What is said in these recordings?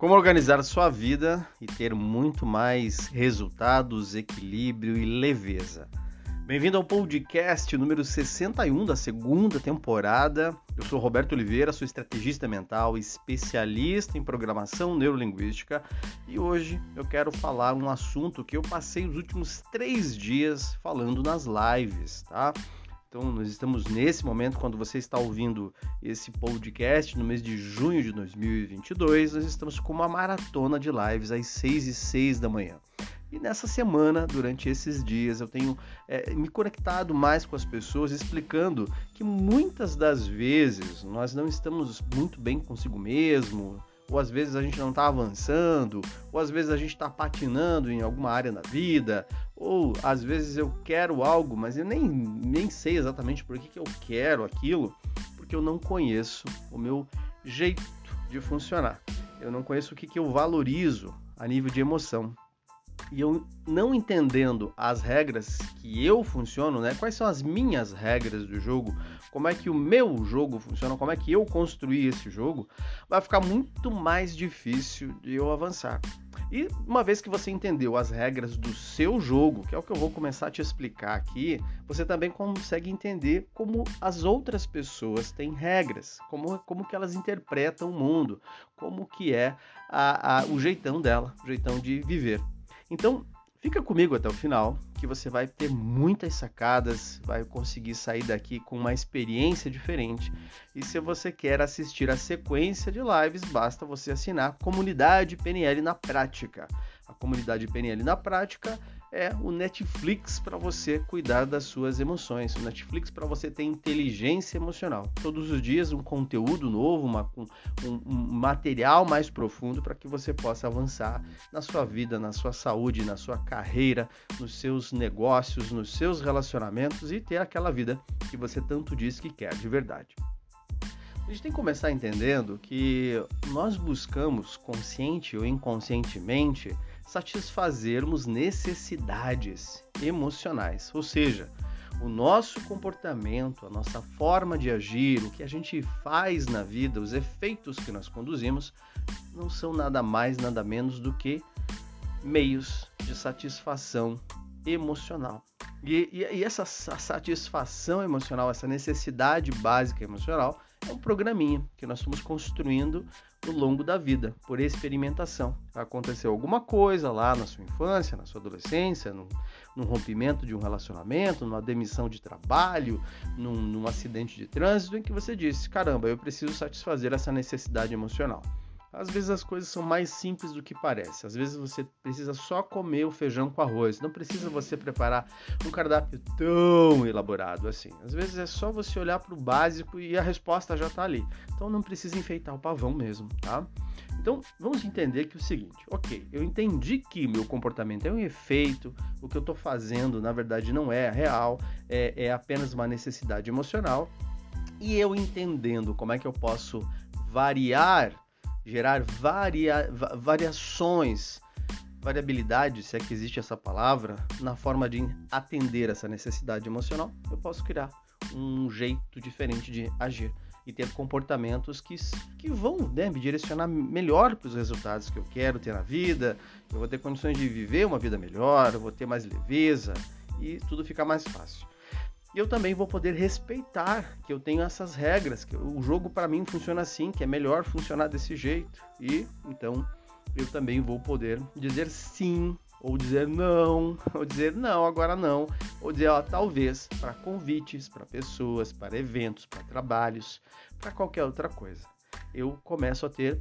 Como organizar sua vida e ter muito mais resultados, equilíbrio e leveza. Bem-vindo ao podcast número 61 da segunda temporada. Eu sou Roberto Oliveira, sou estrategista mental, especialista em programação neurolinguística e hoje eu quero falar um assunto que eu passei os últimos três dias falando nas lives, tá? Então, nós estamos nesse momento, quando você está ouvindo esse podcast, no mês de junho de 2022, nós estamos com uma maratona de lives às 6 e 6 da manhã. E nessa semana, durante esses dias, eu tenho é, me conectado mais com as pessoas, explicando que muitas das vezes nós não estamos muito bem consigo mesmo, ou às vezes a gente não está avançando, ou às vezes a gente está patinando em alguma área da vida, ou às vezes eu quero algo, mas eu nem, nem sei exatamente por que, que eu quero aquilo, porque eu não conheço o meu jeito de funcionar. Eu não conheço o que, que eu valorizo a nível de emoção. E eu não entendendo as regras que eu funciono, né? Quais são as minhas regras do jogo? Como é que o meu jogo funciona? Como é que eu construí esse jogo? Vai ficar muito mais difícil de eu avançar. E uma vez que você entendeu as regras do seu jogo, que é o que eu vou começar a te explicar aqui, você também consegue entender como as outras pessoas têm regras, como, como que elas interpretam o mundo, como que é a, a, o jeitão dela, o jeitão de viver. Então, fica comigo até o final, que você vai ter muitas sacadas, vai conseguir sair daqui com uma experiência diferente. E se você quer assistir a sequência de lives, basta você assinar Comunidade PNL na Prática. A Comunidade PNL na Prática é o Netflix para você cuidar das suas emoções, o Netflix para você ter inteligência emocional. Todos os dias um conteúdo novo, uma, um, um material mais profundo para que você possa avançar na sua vida, na sua saúde, na sua carreira, nos seus negócios, nos seus relacionamentos e ter aquela vida que você tanto diz que quer de verdade. A gente tem que começar entendendo que nós buscamos consciente ou inconscientemente satisfazermos necessidades emocionais, ou seja, o nosso comportamento, a nossa forma de agir, o que a gente faz na vida, os efeitos que nós conduzimos, não são nada mais, nada menos do que meios de satisfação emocional. E, e, e essa satisfação emocional, essa necessidade básica emocional, é um programinha que nós fomos construindo no longo da vida, por experimentação. Aconteceu alguma coisa lá na sua infância, na sua adolescência, num, num rompimento de um relacionamento, numa demissão de trabalho, num, num acidente de trânsito, em que você disse: caramba, eu preciso satisfazer essa necessidade emocional. Às vezes as coisas são mais simples do que parece. Às vezes você precisa só comer o feijão com arroz. Não precisa você preparar um cardápio tão elaborado assim. Às vezes é só você olhar para o básico e a resposta já está ali. Então não precisa enfeitar o pavão mesmo, tá? Então vamos entender que é o seguinte, ok, eu entendi que meu comportamento é um efeito, o que eu estou fazendo na verdade não é real, é, é apenas uma necessidade emocional. E eu entendendo como é que eu posso variar gerar varia, variações, variabilidade, se é que existe essa palavra, na forma de atender essa necessidade emocional, eu posso criar um jeito diferente de agir e ter comportamentos que, que vão né, me direcionar melhor para os resultados que eu quero ter na vida, eu vou ter condições de viver uma vida melhor, eu vou ter mais leveza e tudo fica mais fácil. E eu também vou poder respeitar que eu tenho essas regras, que o jogo para mim funciona assim, que é melhor funcionar desse jeito. E então eu também vou poder dizer sim, ou dizer não, ou dizer não, agora não, ou dizer ó, talvez para convites, para pessoas, para eventos, para trabalhos, para qualquer outra coisa. Eu começo a ter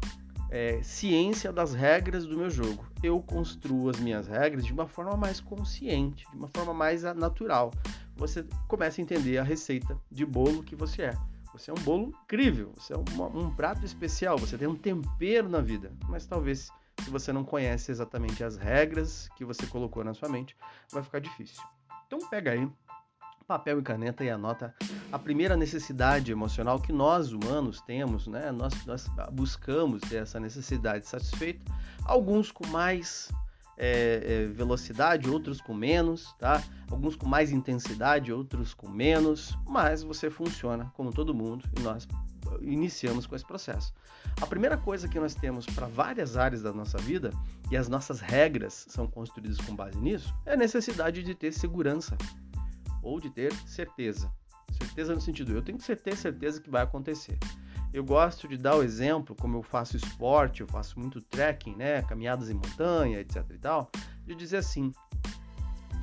é, ciência das regras do meu jogo. Eu construo as minhas regras de uma forma mais consciente, de uma forma mais natural. Você começa a entender a receita de bolo que você é. Você é um bolo incrível, você é um, um prato especial, você tem um tempero na vida, mas talvez se você não conhece exatamente as regras que você colocou na sua mente, vai ficar difícil. Então pega aí papel e caneta e anota a primeira necessidade emocional que nós humanos temos, né? Nós, nós buscamos ter essa necessidade satisfeita, alguns com mais é, é, velocidade, outros com menos, tá? Alguns com mais intensidade, outros com menos, mas você funciona como todo mundo e nós iniciamos com esse processo. A primeira coisa que nós temos para várias áreas da nossa vida, e as nossas regras são construídas com base nisso, é a necessidade de ter segurança ou de ter certeza. Certeza no sentido, eu tenho que ter certeza que vai acontecer. Eu gosto de dar o exemplo, como eu faço esporte, eu faço muito trekking, né, caminhadas em montanha, etc e tal, de dizer assim,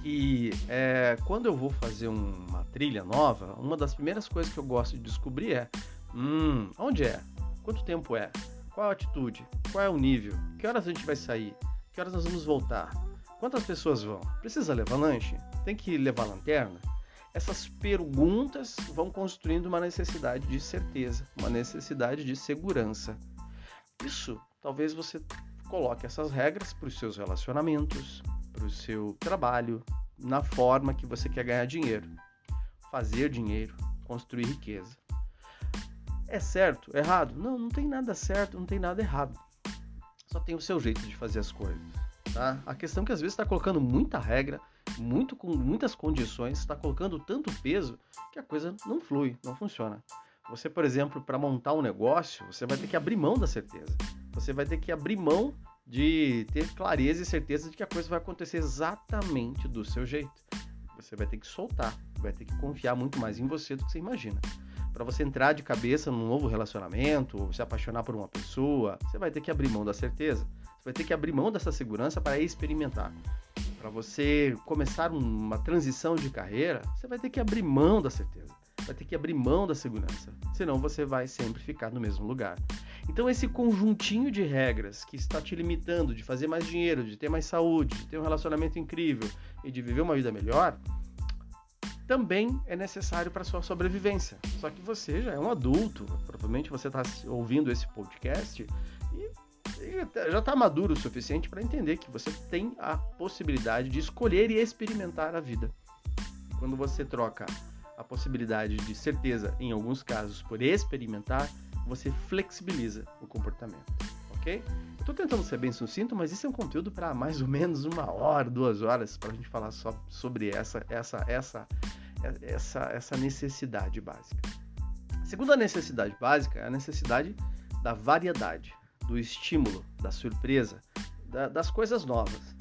que é, quando eu vou fazer uma trilha nova, uma das primeiras coisas que eu gosto de descobrir é, hum, onde é? Quanto tempo é? Qual a altitude? Qual é o nível? Que horas a gente vai sair? Que horas nós vamos voltar? Quantas pessoas vão? Precisa levar lanche? Tem que levar lanterna? Essas perguntas vão construindo uma necessidade de certeza, uma necessidade de segurança. Isso, talvez você coloque essas regras para os seus relacionamentos, para o seu trabalho, na forma que você quer ganhar dinheiro, fazer dinheiro, construir riqueza. É certo? Errado? Não, não tem nada certo, não tem nada errado. Só tem o seu jeito de fazer as coisas. Tá? A questão é que às vezes está colocando muita regra, muito com muitas condições, está colocando tanto peso que a coisa não flui, não funciona. Você, por exemplo, para montar um negócio, você vai ter que abrir mão da certeza. Você vai ter que abrir mão de ter clareza e certeza de que a coisa vai acontecer exatamente do seu jeito. Você vai ter que soltar, vai ter que confiar muito mais em você do que você imagina. Para você entrar de cabeça num novo relacionamento, ou se apaixonar por uma pessoa, você vai ter que abrir mão da certeza. Você vai ter que abrir mão dessa segurança para experimentar para você começar uma transição de carreira, você vai ter que abrir mão da certeza, vai ter que abrir mão da segurança, senão você vai sempre ficar no mesmo lugar. Então esse conjuntinho de regras que está te limitando de fazer mais dinheiro, de ter mais saúde, de ter um relacionamento incrível e de viver uma vida melhor, também é necessário para sua sobrevivência. Só que você já é um adulto, provavelmente você está ouvindo esse podcast já está maduro o suficiente para entender que você tem a possibilidade de escolher e experimentar a vida. Quando você troca a possibilidade de certeza, em alguns casos, por experimentar, você flexibiliza o comportamento, ok? Estou tentando ser bem sucinto, mas isso é um conteúdo para mais ou menos uma hora, duas horas, para a gente falar só sobre essa, essa, essa, essa, essa necessidade básica. A segunda necessidade básica é a necessidade da variedade do estímulo, da surpresa, da, das coisas novas.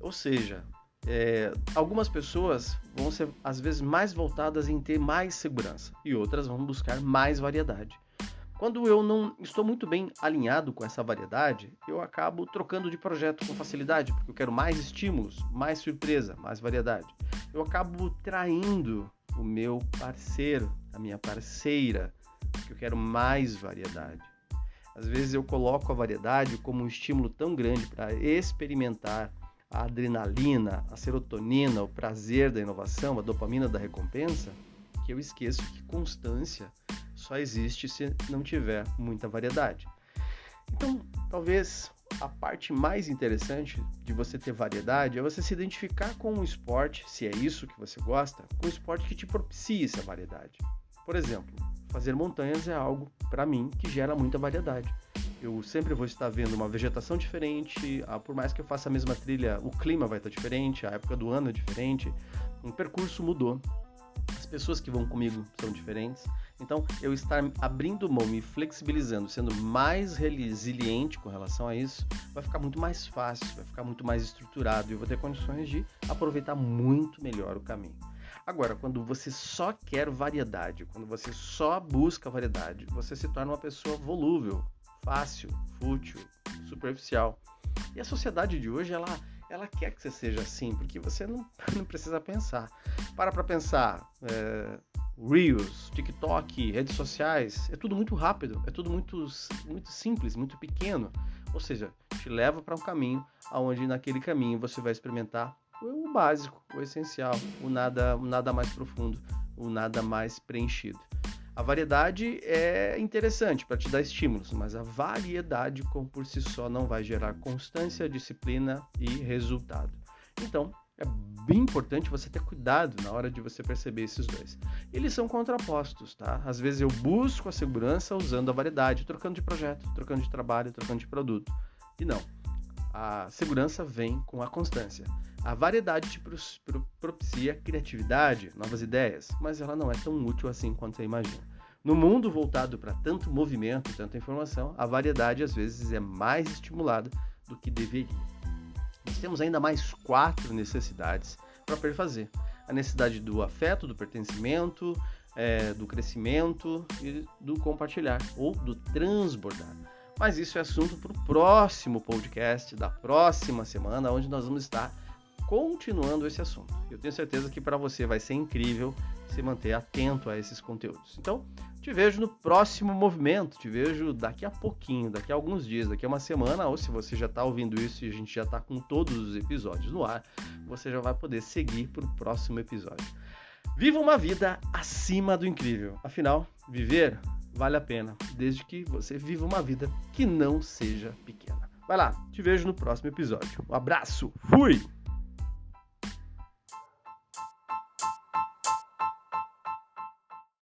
Ou seja, é, algumas pessoas vão ser às vezes mais voltadas em ter mais segurança e outras vão buscar mais variedade. Quando eu não estou muito bem alinhado com essa variedade, eu acabo trocando de projeto com facilidade, porque eu quero mais estímulos, mais surpresa, mais variedade. Eu acabo traindo o meu parceiro, a minha parceira, porque eu quero mais variedade. Às vezes eu coloco a variedade como um estímulo tão grande para experimentar a adrenalina, a serotonina, o prazer da inovação, a dopamina da recompensa, que eu esqueço que constância só existe se não tiver muita variedade. Então, talvez a parte mais interessante de você ter variedade é você se identificar com um esporte, se é isso que você gosta, com um esporte que te propicie essa variedade. Por exemplo, fazer montanhas é algo, para mim, que gera muita variedade. Eu sempre vou estar vendo uma vegetação diferente, por mais que eu faça a mesma trilha, o clima vai estar diferente, a época do ano é diferente, o percurso mudou, as pessoas que vão comigo são diferentes. Então, eu estar abrindo mão, me flexibilizando, sendo mais resiliente com relação a isso, vai ficar muito mais fácil, vai ficar muito mais estruturado e eu vou ter condições de aproveitar muito melhor o caminho. Agora, quando você só quer variedade, quando você só busca variedade, você se torna uma pessoa volúvel, fácil, fútil, superficial. E a sociedade de hoje, ela, ela quer que você seja assim, porque você não, não precisa pensar. Para para pensar. É, Reels, TikTok, redes sociais, é tudo muito rápido, é tudo muito, muito simples, muito pequeno. Ou seja, te leva para um caminho onde naquele caminho você vai experimentar o básico, o essencial, o nada, o nada mais profundo, o nada mais preenchido. A variedade é interessante para te dar estímulos, mas a variedade por si só não vai gerar constância, disciplina e resultado. Então, é bem importante você ter cuidado na hora de você perceber esses dois. Eles são contrapostos, tá? Às vezes eu busco a segurança usando a variedade, trocando de projeto, trocando de trabalho, trocando de produto. E não. A segurança vem com a constância. A variedade te propicia criatividade, novas ideias, mas ela não é tão útil assim quanto você imagina. No mundo voltado para tanto movimento, tanta informação, a variedade às vezes é mais estimulada do que deveria. Nós temos ainda mais quatro necessidades para perfazer: a necessidade do afeto, do pertencimento, é, do crescimento e do compartilhar ou do transbordar. Mas isso é assunto para o próximo podcast da próxima semana, onde nós vamos estar continuando esse assunto. Eu tenho certeza que para você vai ser incrível se manter atento a esses conteúdos. Então, te vejo no próximo movimento, te vejo daqui a pouquinho, daqui a alguns dias, daqui a uma semana, ou se você já está ouvindo isso e a gente já está com todos os episódios no ar, você já vai poder seguir para o próximo episódio. Viva uma vida acima do incrível. Afinal, viver vale a pena, desde que você viva uma vida que não seja pequena. Vai lá, te vejo no próximo episódio. Um abraço, fui!